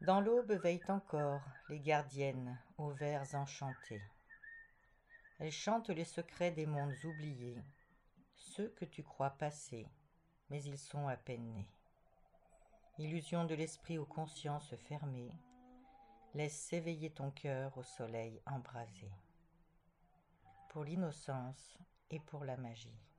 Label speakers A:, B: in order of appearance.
A: Dans l'aube veillent encore les gardiennes aux vers enchantés. Elles chantent les secrets des mondes oubliés, ceux que tu crois passés, mais ils sont à peine nés. Illusion de l'esprit aux consciences fermées, laisse s'éveiller ton cœur au soleil embrasé. Pour l'innocence et pour la magie.